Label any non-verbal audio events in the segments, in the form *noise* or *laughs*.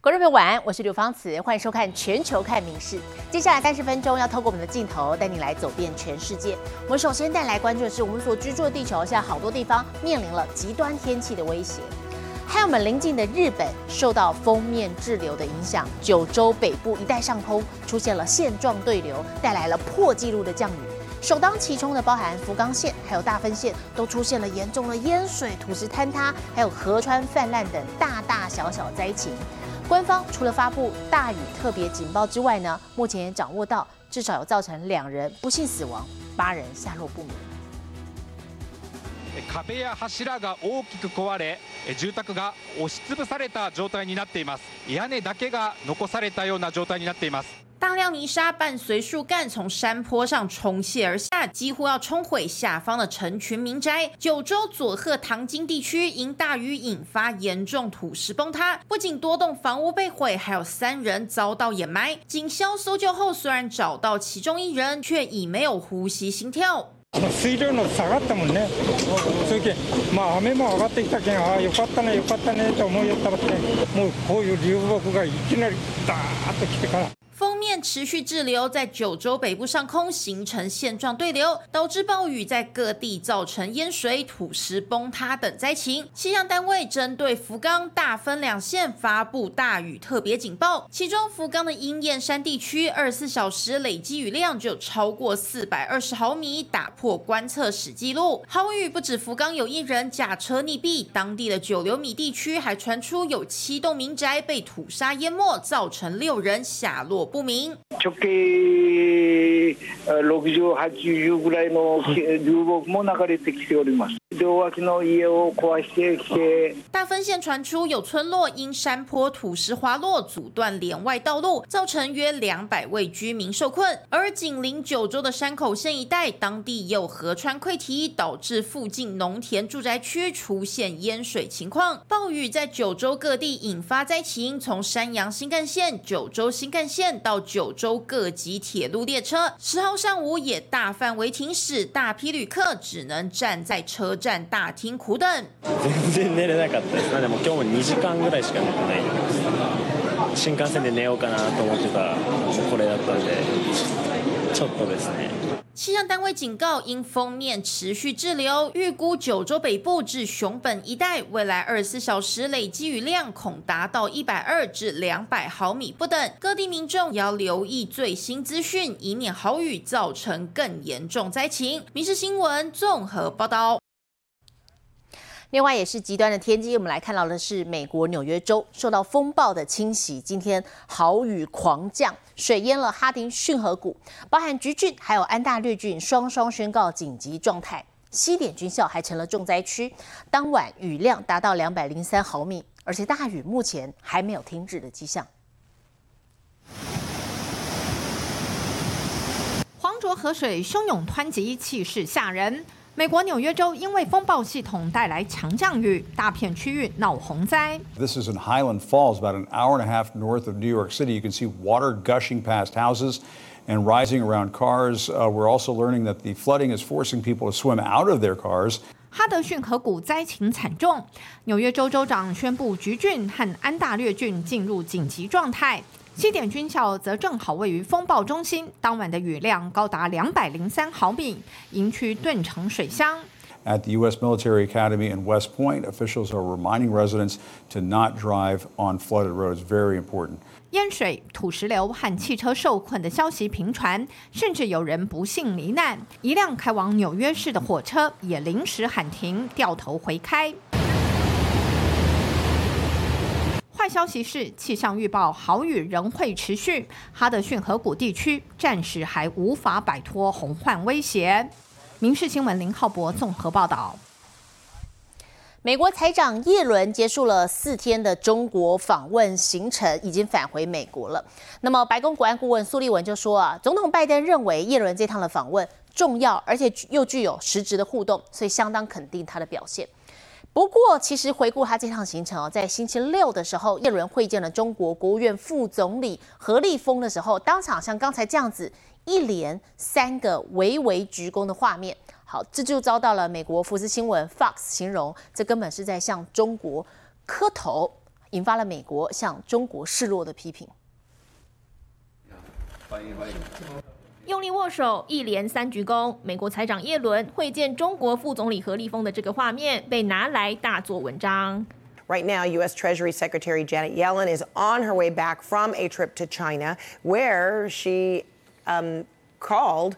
观众朋友晚安，我是刘芳慈，欢迎收看《全球看名事》。接下来三十分钟要透过我们的镜头带你来走遍全世界。我们首先带来关注的是，我们所居住的地球现在好多地方面临了极端天气的威胁，还有我们邻近的日本受到封面滞留的影响，九州北部一带上空出现了线状对流，带来了破纪录的降雨。首当其冲的，包含福冈县还有大分县，都出现了严重的淹水、土石坍塌，还有河川泛滥等大大小小灾情。官方除了发布大雨特别警报之外呢，目前也掌握到至少有造成两人不幸死亡，八人下落不明。壁や柱が大きく壊れ、住宅が押しつぶされた状態になっています。屋根だけが残されたような状態になっています。 大量泥沙伴随树干从山坡上冲泻而下，几乎要冲毁下方的成群民宅。九州佐贺唐津地区因大雨引发严重土石崩塌，不仅多栋房屋被毁，还有三人遭到掩埋。警消搜救后，虽然找到其中一人，却已没有呼吸心跳。水量の下がったもんね。それけまあ雨も上がってきたけん、ああよかったねよかったねと思いよったらね、もうこういう流木がいきなりダーッと来てから。 封面持续滞留在九州北部上空，形成线状对流，导致暴雨在各地造成淹水、土石崩塌等灾情。气象单位针对福冈、大分两县发布大雨特别警报，其中福冈的鹰燕山地区二十四小时累积雨量就超过四百二十毫米，打破观测史纪录。豪雨不止福冈有一人驾车溺毙，当地的九流米地区还传出有七栋民宅被土沙淹没，造成六人下落。不明。直径60、80ぐらいの流木も流れてきております。両脇の家を壊してきて。大分县传出有村落因山坡土石滑落，阻断连外道路，造成约两百位居民受困。而紧邻九州的山口县一带，当地有河川溃堤，导致附近农田住宅区出现淹水情况。暴雨在九州各地引发灾情，从山阳新干线、九州新干线。到九州各级铁路列车，十号上午也大范围停驶，大批旅客只能站在车 站大厅苦等。全然寝れなかったです。でも今日も2時間ぐらいしか寝てない。新幹線で寝ようかなと思ってたらこれだったんで、ちょっとですね。气象单位警告，因封面持续滞留，预估九州北部至熊本一带未来二十四小时累积雨量恐达到一百二至两百毫米不等。各地民众要留意最新资讯，以免豪雨造成更严重灾情。民事新闻综合报道。 另外也是极端的天气，我们来看到的是美国纽约州受到风暴的侵袭，今天豪雨狂降，水淹了哈丁逊河谷，包含橘郡还有安大略郡双双宣告紧急状态，西点军校还成了重灾区。当晚雨量达到两百零三毫米，而且大雨目前还没有停止的迹象。黄浊河水汹涌湍急，气势吓人。美国纽约州因为风暴系统带来强降雨，大片区域闹洪灾。This is in Highland Falls, about an hour and a half north of New York City. You can see water gushing past houses and rising around cars. Uh, we're also learning that the flooding is forcing people to swim out of their cars. 哈德逊河谷灾情惨重，纽约州州长宣布橘郡和安大略郡进入紧急状态。西点军校则正好位于风暴中心，当晚的雨量高达两百零三毫米，营区顿成水乡。At the U.S. Military Academy in West Point, officials are reminding residents to not drive on flooded roads. Very important. 淹水、土石流和汽车受困的消息频传，甚至有人不幸罹难。一辆开往纽约市的火车也临时喊停，掉头回开。消息是，气象预报豪雨仍会持续，哈德逊河谷地区暂时还无法摆脱洪患威胁。民事新闻林浩博综合报道。美国财长耶伦结束了四天的中国访问行程，已经返回美国了。那么，白宫国安顾问苏利文就说啊，总统拜登认为耶伦这趟的访问重要，而且又具有实质的互动，所以相当肯定他的表现。不过，其实回顾他这趟行程哦，在星期六的时候，叶伦会见了中国国务院副总理何立峰的时候，当场像刚才这样子一连三个微微鞠躬的画面，好，这就遭到了美国福斯新闻 Fox 形容，这根本是在向中国磕头，引发了美国向中国示弱的批评。欢迎，欢迎用力握手，一连三鞠躬。美国财长耶伦会见中国副总理何立峰的这个画面被拿来大做文章。Right now, U.S. Treasury Secretary Janet Yellen is on her way back from a trip to China, where she um, called.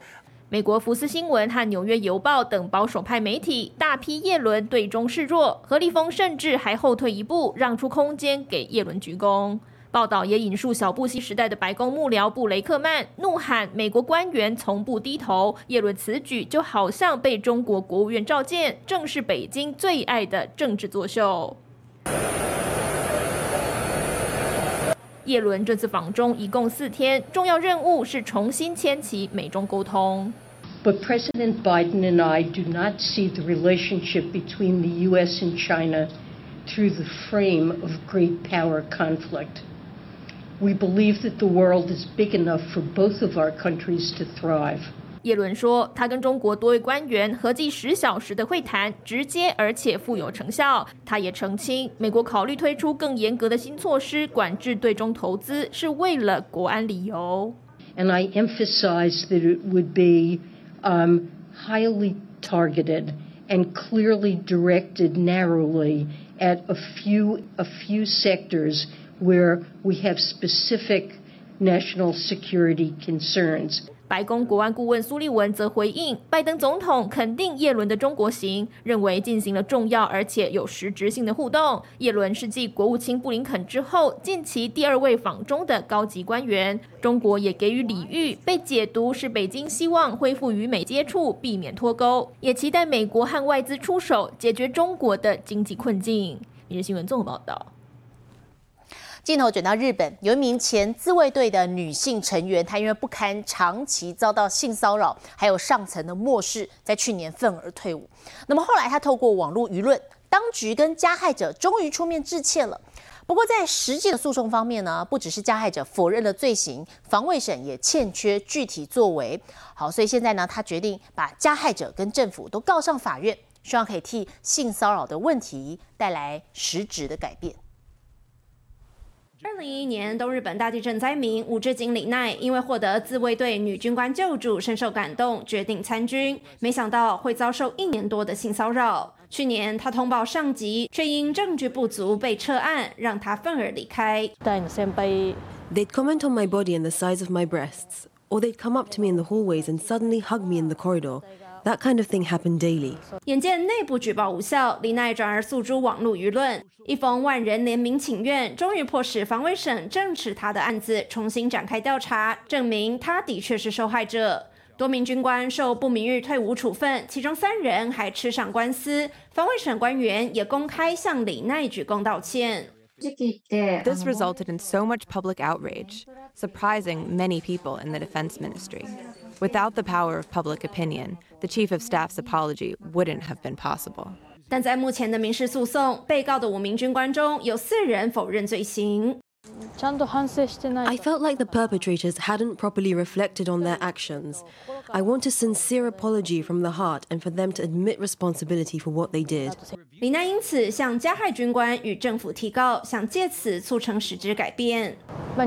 美国福斯新闻和纽约邮报等保守派媒体大批耶伦对中示弱，何立峰甚至还后退一步，让出空间给耶伦鞠躬。报道也引述小布希时代的白宫幕僚布雷克曼怒喊：“美国官员从不低头。”耶伦此举就好像被中国国务院召见，正是北京最爱的政治作秀。叶伦这次访中一共四天，重要任务是重新牵起美中沟通。But President Biden and I do not see the relationship between the U.S. and China through the frame of great power conflict. We believe that the world is big enough for both of our countries to thrive. 耶伦说，他跟中国多位官员合计十小时的会谈，直接而且富有成效。他也澄清，美国考虑推出更严格的新措施管制对中投资，是为了国安理由。And I emphasize that it would be um, highly targeted and clearly directed narrowly at a few a few sectors Where we have specific national security concerns. 白宫国安顾问苏利文则回应，拜登总统肯定耶伦的中国行，认为进行了重要而且有实质性的互动。耶伦是继国务卿布林肯之后，近期第二位访中的高级官员。中国也给予礼遇，被解读是北京希望恢复与美接触，避免脱钩，也期待美国和外资出手解决中国的经济困境。每日新闻综合报道。镜头转到日本，有一名前自卫队的女性成员，她因为不堪长期遭到性骚扰，还有上层的漠视，在去年愤而退伍。那么后来，她透过网络舆论，当局跟加害者终于出面致歉了。不过在实际的诉讼方面呢，不只是加害者否认了罪行，防卫省也欠缺具体作为。好，所以现在呢，她决定把加害者跟政府都告上法院，希望可以替性骚扰的问题带来实质的改变。二零一一年东日本大地震灾民武志井里奈，因为获得自卫队女军官救助，深受感动，决定参军。没想到会遭受一年多的性骚扰。去年他通报上级，却因证据不足被撤案，让他愤而离开。They'd comment on my body and the size of my breasts, or they'd come up to me in the hallways and suddenly hug me in the corridor. That kind of thing happened daily. 眼见内部举报无效，李奈转而诉诸网络舆论。一封万人联名请愿，终于迫使防卫省正视他的案子，重新展开调查，证明他的确是受害者。多名军官受不名誉退伍处分，其中三人还吃上官司。防卫省官员也公开向李奈鞠躬道歉。This resulted in so much public outrage, surprising many people in the defense ministry. Without the power of public opinion, the chief of staff's apology wouldn't have been possible. 但在目前的民事诉讼，被告的五名军官中有四人否认罪行。 I felt like the perpetrators hadn't properly reflected on their actions. I want a sincere apology from the heart and for them to admit responsibility for what they did. 李奈因此向加害军官与政府提告，想借此促成实质改变。I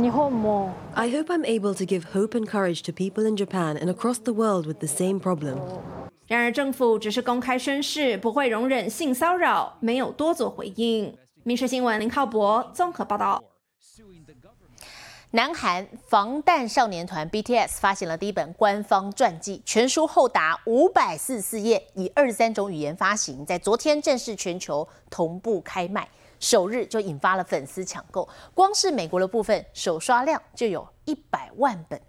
hope I'm able to give hope and courage to people in Japan and across the world with the same problem. 然而，政府只是公开宣誓不会容忍性骚扰，没有多做回应。民事新闻林浩博综合报道。 南韩防弹少年团 BTS 发行了第一本官方传记，全书厚达五百四十四页，以二十三种语言发行，在昨天正式全球同步开卖，首日就引发了粉丝抢购，光是美国的部分首刷量就有一百万本。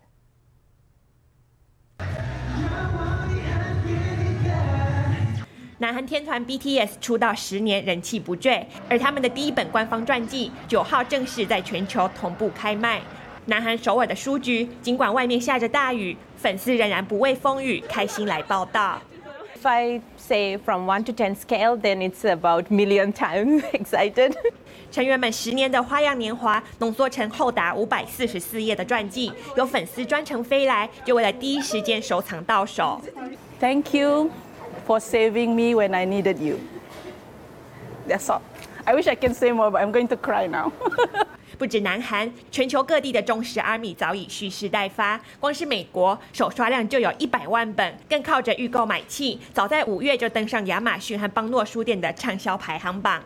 南韩天团 BTS 出道十年，人气不坠，而他们的第一本官方传记九号正式在全球同步开卖。南韩首尔的书局，尽管外面下着大雨，粉丝仍然不畏风雨，开心来报道。If I say from one to ten scale, then it's about million times *laughs* excited. 成员们十年的花样年华浓缩成厚达五百四十四页的传记，有粉丝专程飞来，就为了第一时间收藏到手。Thank you for saving me when I needed you. That's all. I wish I can say more, but I'm going to cry now. 不止南韩，全球各地的忠实 ARMY 早已蓄势待发。光是美国，首刷量就有一百万本，更靠着预购买气，早在五月就登上亚马逊和邦诺书店的畅销排行榜。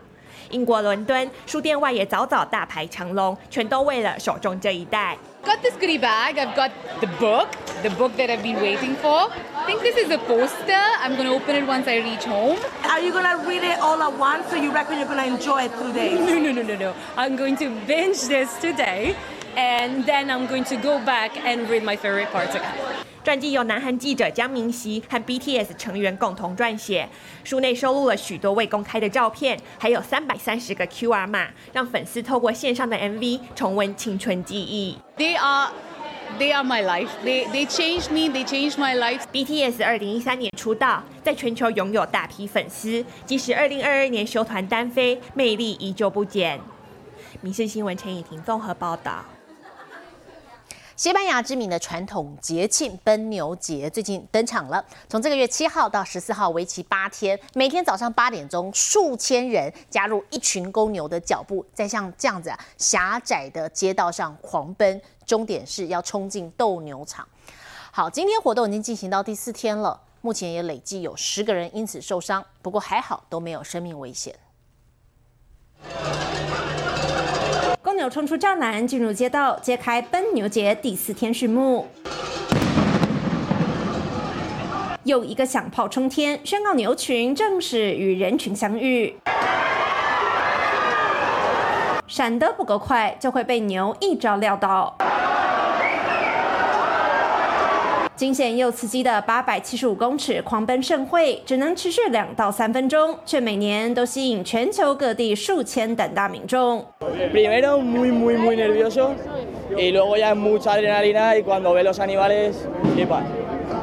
英国伦敦书店外也早早大排长龙，全都为了手中这一袋。Got this goodie bag. I've got the book, the book that I've been waiting for. I think this is a poster. I'm going to open it once I reach home. Are you going to read it all at once, or you reckon you're going to enjoy it through days? *laughs* No, no, no, no, no. I'm going to binge this today, And then I'm going to go back and read my favorite parts again. 传记由南韩记者姜明熙和 BTS 成员共同撰写，书内收录了许多未公开的照片，还有三百三十个 QR 码，让粉丝透过线上的 MV 重温青春记忆。They are. They are my life. They they changed me. They changed my life. BTS 二零一三年出道，在全球拥有大批粉丝，即使二零二二年休团单飞，魅力依旧不减。民事新闻陈以婷综合报道。西班牙知名的传统节庆奔牛节最近登场了。从这个月七号到十四号，为期八天，每天早上八点钟，数千人加入一群公牛的脚步，在像这样子狭窄的街道上狂奔，终点是要冲进斗牛场。好，今天活动已经进行到第四天了，目前也累计有十个人因此受伤，不过还好都没有生命危险。牛冲出栅栏，进入街道，揭开奔牛节第四天序幕。又一个响炮冲天，宣告牛群正式与人群相遇。闪得不够快，就会被牛一招撂倒。惊险又刺激的八百七十五公尺狂奔盛会，只能持续两到三分钟，却每年都吸引全球各地数千等大民众。Primero muy muy muy nervioso y luego ya mucha adrenalina y cuando ve los animales flipas。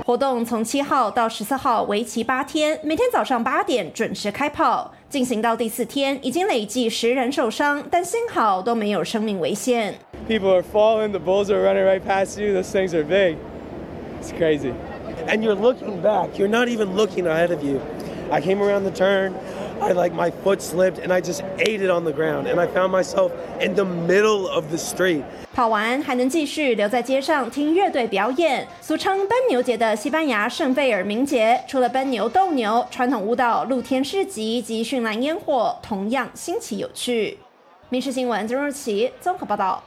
活动从七号到十四号，为期八天，每天早上八点准时开跑，进行到第四天，已经累计十人受伤，但幸好都没有生命危险。People are falling, the bulls are running right past you. Those things are big. It's crazy. And you're looking back. You're not even looking ahead of you. I came around the turn. I like my foot slipped and I just ate it on the ground and I found myself in the middle of the street. 跑完还能继续留在街上听乐队表演。俗称奔牛节的西班牙圣费尔明节，除了奔牛、斗牛、传统舞蹈、露天市集及绚烂烟火，同样新奇有趣。民事新闻曾若琪综合报道。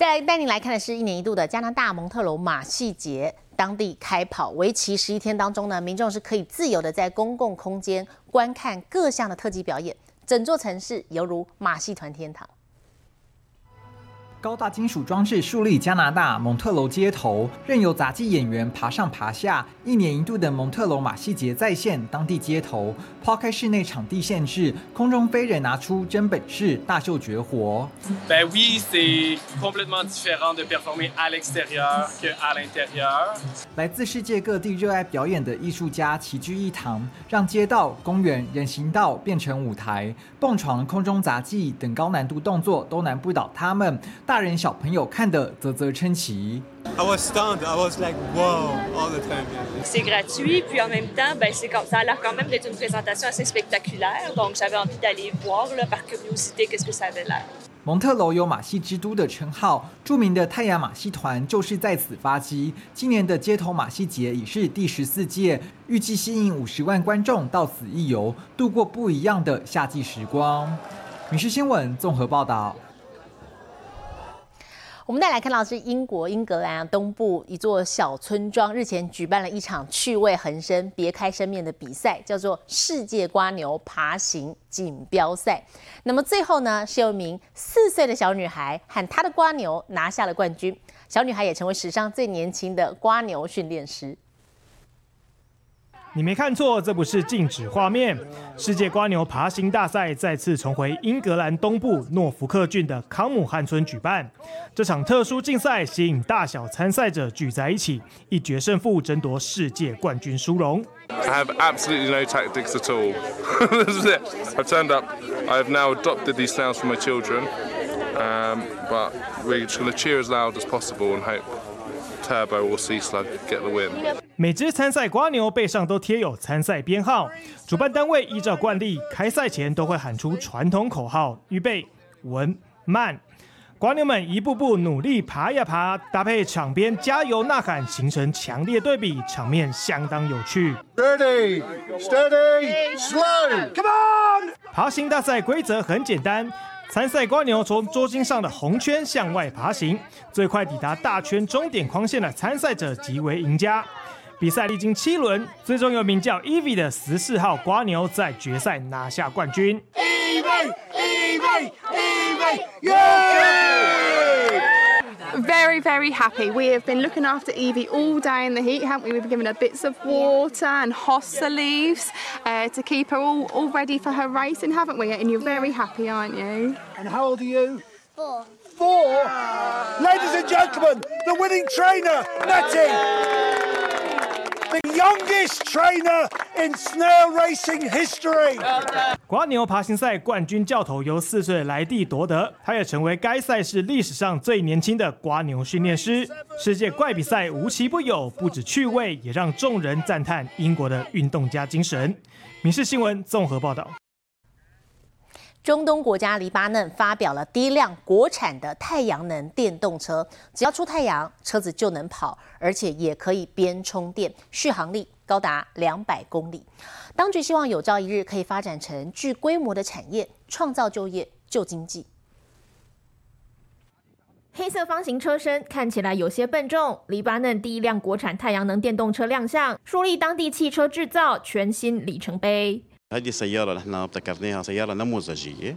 再来带你来看的是一年一度的加拿大蒙特罗马戏节，当地开跑为期十一天当中呢，民众是可以自由的在公共空间观看各项的特技表演，整座城市犹如马戏团天堂。高大金属装置树立加拿大蒙特楼街头，任由杂技演员爬上爬下。一年一度的蒙特楼马戏节再现当地街头，抛开室内场地限制，空中飞人拿出真本事，大秀绝活。Ben oui, c'est complètement différent de performer à l'extérieur qu'à l'intérieur. 来自世界各地热爱表演的艺术家齐聚一堂，让街道、公园、人行道变成舞台，蹦床、空中杂技等高难度动作都难不倒他们。大人小朋友看得啧啧称奇。I was stunned. I was like, wow, all the time. C'est gratuit, puis en même temps, ben, c'est comme ça a l'air quand même d'être une présentation assez spectaculaire. Donc j'avais envie d'aller voir là, par curiosité qu'est-ce que ça avait l'air. 蒙特楼有马戏之都的称号，著名的太阳马戏团就是在此发迹。今年的街头马戏节已是第十四届，预计吸引五十万观众到此一游，度过不一样的夏季时光。民事新闻综合报道。我们再来看到是英国英格兰东部一座小村庄，日前举办了一场趣味横生、别开生面的比赛，叫做世界瓜牛爬行锦标赛。那么最后呢，是有一名四岁的小女孩喊她的瓜牛拿下了冠军，小女孩也成为史上最年轻的瓜牛训练师。你没看错，这不是静止画面。世界瓜牛爬行大赛再次重回英格兰东部诺福克郡的康姆汉村举办。这场特殊竞赛吸引大小参赛者聚在一起，一决胜负，争夺世界冠军殊荣。I have absolutely no tactics at all. this is it. I've turned up. I have now adopted these sounds for my children. Um, but we're just going to cheer as loud as possible and hope turbo or sea slug get the win. 每支参赛瓜牛背上都贴有参赛编号，主办单位依照惯例，开赛前都会喊出传统口号：预备、稳、慢。瓜牛们一步步努力爬呀爬，搭配场边加油呐喊，形成强烈对比，场面相当有趣。Ready, steady, slow, come on！爬行大赛规则很简单，参赛瓜牛从桌巾上的红圈向外爬行，最快抵达大圈终点框线的参赛者即为赢家。比赛历经七轮，最终由名叫 Evie 的十四号瓜牛在决赛拿下冠军。Eve，Eve，Eve，Yay！Very, very happy. We have been looking after Evie all day in the heat, haven't we? We've been giving her bits of water and hossa leaves uh, to keep her all, all ready for her racing, haven't we? And you're very happy, aren't you? And how old are you? Four. Four? Ladies and gentlemen, the winning trainer, Nettie! The youngest trainer in snail racing history. 瓜牛爬行赛冠军教头由四岁莱蒂夺得，他也成为该赛事历史上最年轻的瓜牛训练师。世界怪比赛无奇不有，不止趣味，也让众人赞叹英国的运动家精神。民事新闻综合报道。中东国家黎巴嫩发表了第一辆国产的太阳能电动车，只要出太阳，车子就能跑，而且也可以边充电，续航力高达两百公里。当局希望有朝一日可以发展成具规模的产业，创造就业、救经济。黑色方形车身看起来有些笨重。黎巴嫩第一辆国产太阳能电动车亮相，树立当地汽车制造全新里程碑。هذه سيارة نحن ابتكرناها سيارة نموذجية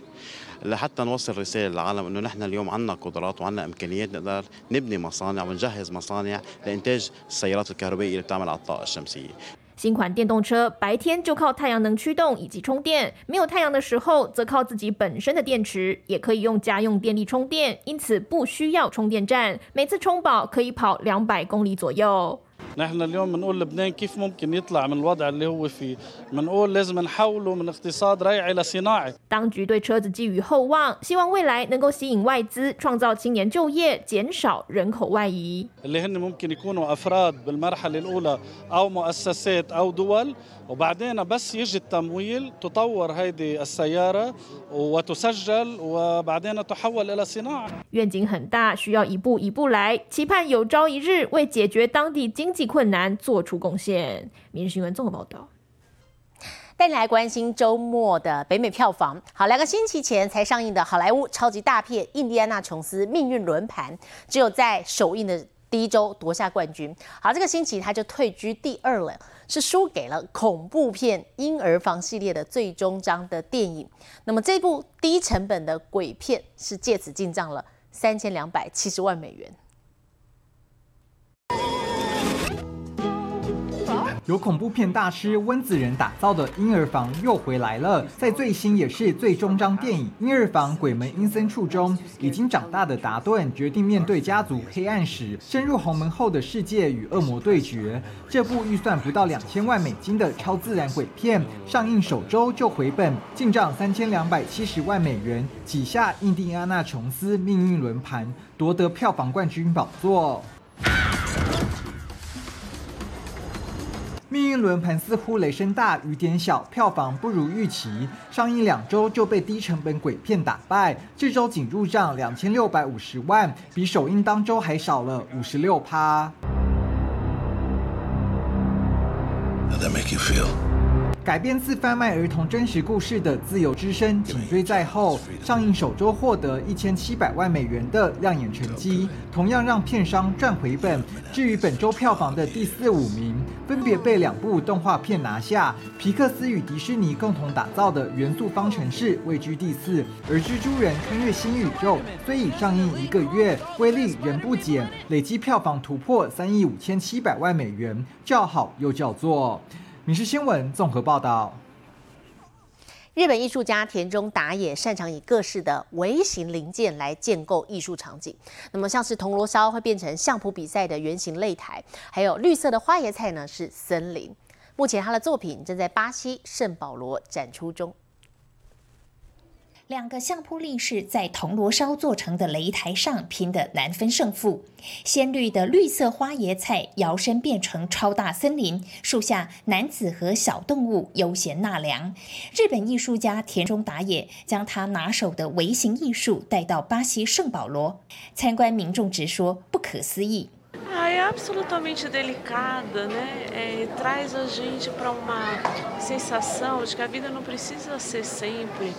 لحتى نوصل رسالة للعالم انه نحن اليوم عندنا قدرات وعندنا امكانيات نقدر نبني مصانع ونجهز مصانع لانتاج السيارات الكهربائية اللي بتعمل على الطاقة الشمسية. 新款电动车白天就靠太阳能驱动以及充电，没有太阳的时候则靠自己本身的电池，也可以用家用电力充电，因此不需要充电站，每次充饱可以跑两百公里左右。 نحن اليوم بنقول لبنان كيف ممكن يطلع من الوضع اللي هو فيه بنقول لازم نحوله من اقتصاد ريعي لصناعي 当局对车子寄予厚望，希望未来能够吸引外资，创造青年就业，减少人口外移。 اللي هن ممكن يكونوا افراد بالمرحله الاولى او مؤسسات او دول وبعدين بس يجي التمويل تطور هيدي السياره وتسجل وبعدين تحول الى صناعه 愿景很大，需要一步一步来，期盼有朝一日为解决当地经济 困难做出贡献。民事新闻综合报道。带你来关心周末的北美票房。好，两个星期前才上映的好莱坞超级大片《印第安纳琼斯命运轮盘》，只有在首映的第一周夺下冠军。好，这个星期它就退居第二了，是输给了恐怖片《婴儿房》系列的最终章的电影。那么这部低成本的鬼片是借此进账了三千两百七十万美元。由恐怖片大师温子仁打造的《婴儿房》又回来了，在最新也是最终章电影《婴儿房：鬼门阴森处》中，已经长大的达顿决定面对家族黑暗史，深入红门后的世界与恶魔对决。这部预算不到两千万美金的超自然鬼片，上映首周就回本，进账三千两百七十万美元，挤下《印第安纳琼斯命运轮盘》，夺得票房冠军宝座。命运轮盘似乎雷声大雨点小，票房不如预期，上映两周就被低成本鬼片打败，这周仅入账两千六百五十万，比首映当周还少了五十六趴。改编自贩卖儿童真实故事的《自由之声》紧追在后，上映首周获得一千七百万美元的亮眼成绩，同样让片商赚回本。至于本周票房的第四、五名，分别被两部动画片拿下，皮克斯与迪士尼共同打造的《元素方程式》位居第四，而《蜘蛛人：穿越新宇宙》虽已上映一个月，威力仍不减，累计票房突破三亿五千七百万美元，叫好又叫座。民事新闻综合报道。日本艺术家田中达也擅长以各式的微型零件来建构艺术场景。那么，像是铜锣烧会变成相扑比赛的圆形擂台，还有绿色的花椰菜呢是森林。目前他的作品正在巴西圣保罗展出中。两个相扑力士在铜锣烧做成的擂台上拼得难分胜负。鲜绿的绿色花椰菜摇身变成超大森林，树下男子和小动物悠闲纳凉。日本艺术家田中达也将他拿手的微型艺术带到巴西圣保罗，参观民众直说不可思议。É absolutamente delicada, né? É, traz a gente para uma sensação de que a vida não precisa ser sempre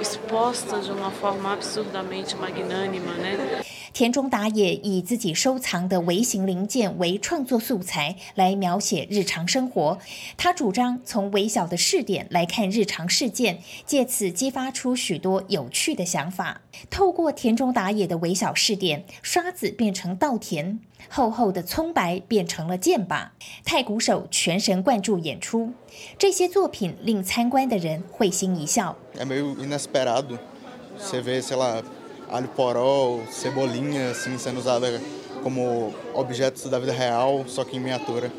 exposta de uma forma absurdamente magnânima, né? 田中达也以自己收藏的微型零件为创作素材来描写日常生活。他主张从微小的试点来看日常事件，借此激发出许多有趣的想法。透过田中达也的微小试点，刷子变成稻田，厚厚的葱白变成了剑把，太鼓手全神贯注演出。这些作品令参观的人会心一笑。Alho poró, cebolinha, assim, sendo usada como objets da vida real, só que em miniatura.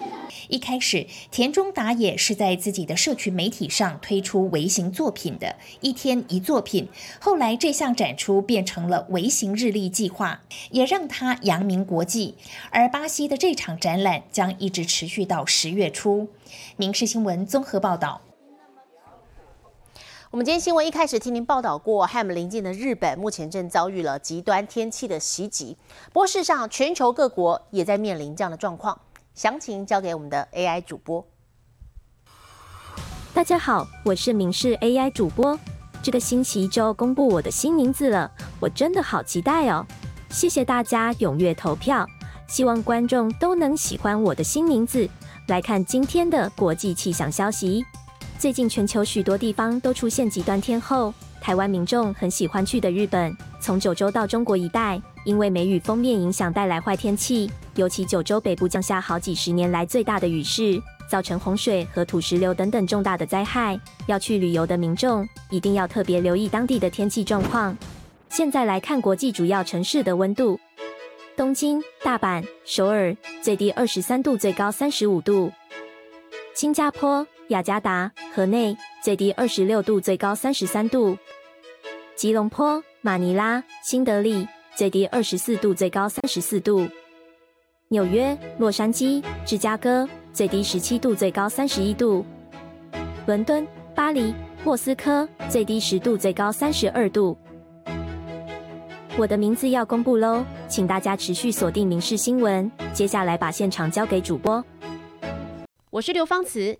一开始，田中达也是在自己的社群媒体上推出微型作品的，一天一作品。后来，这项展出变成了微型日历计划，也让他扬名国际。而巴西的这场展览将一直持续到十月初。民事新闻综合报道。我们今天新闻一开始听您报道过，和我们邻近的日本目前正遭遇了极端天气的袭击。不过事上，全球各国也在面临这样的状况。详情交给我们的 AI 主播。大家好，我是明视 AI 主播。这个星期就要公布我的新名字了，我真的好期待哦！谢谢大家踊跃投票，希望观众都能喜欢我的新名字。来看今天的国际气象消息。最近全球许多地方都出现极端天候，台湾民众很喜欢去的日本，从九州到中国一带，因为梅雨封面影响带来坏天气，尤其九州北部降下好几十年来最大的雨势，造成洪水和土石流等等重大的灾害。要去旅游的民众一定要特别留意当地的天气状况。现在来看国际主要城市的温度：东京、大阪、首尔，最低二十三度，最高三十五度；新加坡。雅加达、河内最低二十六度，最高三十三度；吉隆坡、马尼拉、新德里最低二十四度，最高三十四度；纽约、洛杉矶、芝加哥最低十七度，最高三十一度；伦敦、巴黎、莫斯科最低十度，最高三十二度。我的名字要公布喽，请大家持续锁定《民事新闻》，接下来把现场交给主播。我是刘芳慈。